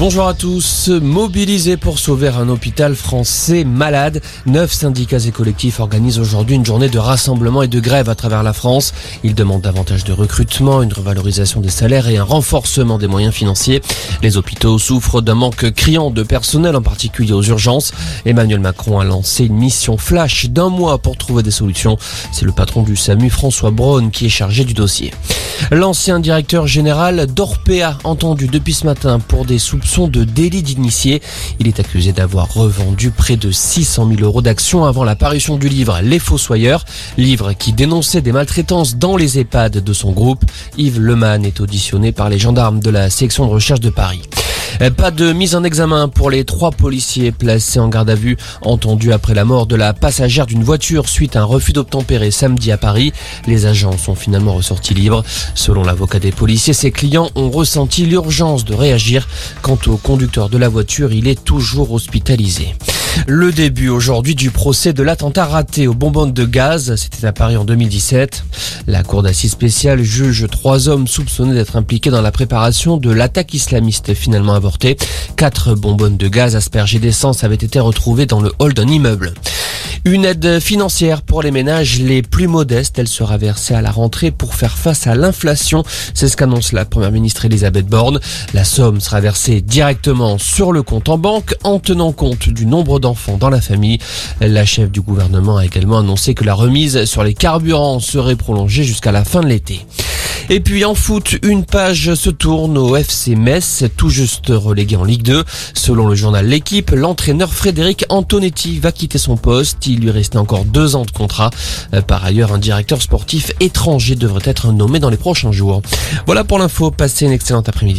Bonjour à tous. Mobilisés pour sauver un hôpital français malade, neuf syndicats et collectifs organisent aujourd'hui une journée de rassemblement et de grève à travers la France. Ils demandent davantage de recrutement, une revalorisation des salaires et un renforcement des moyens financiers. Les hôpitaux souffrent d'un manque criant de personnel, en particulier aux urgences. Emmanuel Macron a lancé une mission flash d'un mois pour trouver des solutions. C'est le patron du SAMU, François Braun, qui est chargé du dossier. L'ancien directeur général d'Orpea, entendu depuis ce matin pour des soupçons de délit d'initié. Il est accusé d'avoir revendu près de 600 000 euros d'actions avant l'apparition du livre Les Fossoyeurs, livre qui dénonçait des maltraitances dans les EHPAD de son groupe. Yves Leman est auditionné par les gendarmes de la section de recherche de Paris. Pas de mise en examen pour les trois policiers placés en garde à vue, entendus après la mort de la passagère d'une voiture suite à un refus d'obtempérer samedi à Paris. Les agents sont finalement ressortis libres. Selon l'avocat des policiers, ses clients ont ressenti l'urgence de réagir. Quant au conducteur de la voiture, il est toujours hospitalisé. Le début aujourd'hui du procès de l'attentat raté aux bonbons de gaz, c'était à Paris en 2017. La cour d'assises spéciale juge trois hommes soupçonnés d'être impliqués dans la préparation de l'attaque islamiste finalement avortée. Quatre bonbonnes de gaz aspergées d'essence avaient été retrouvées dans le hall d'un immeuble. Une aide financière pour les ménages les plus modestes, elle sera versée à la rentrée pour faire face à l'inflation. C'est ce qu'annonce la première ministre Elisabeth Borne. La somme sera versée directement sur le compte en banque en tenant compte du nombre d'enfants dans la famille. La chef du gouvernement a également annoncé que la remise sur les carburants serait prolongée jusqu'à la fin de l'été. Et puis en foot, une page se tourne au FC Metz, tout juste relégué en Ligue 2. Selon le journal L'équipe, l'entraîneur Frédéric Antonetti va quitter son poste. Il lui restait encore deux ans de contrat. Euh, par ailleurs, un directeur sportif étranger devrait être nommé dans les prochains jours. Voilà pour l'info. Passez une excellente après-midi.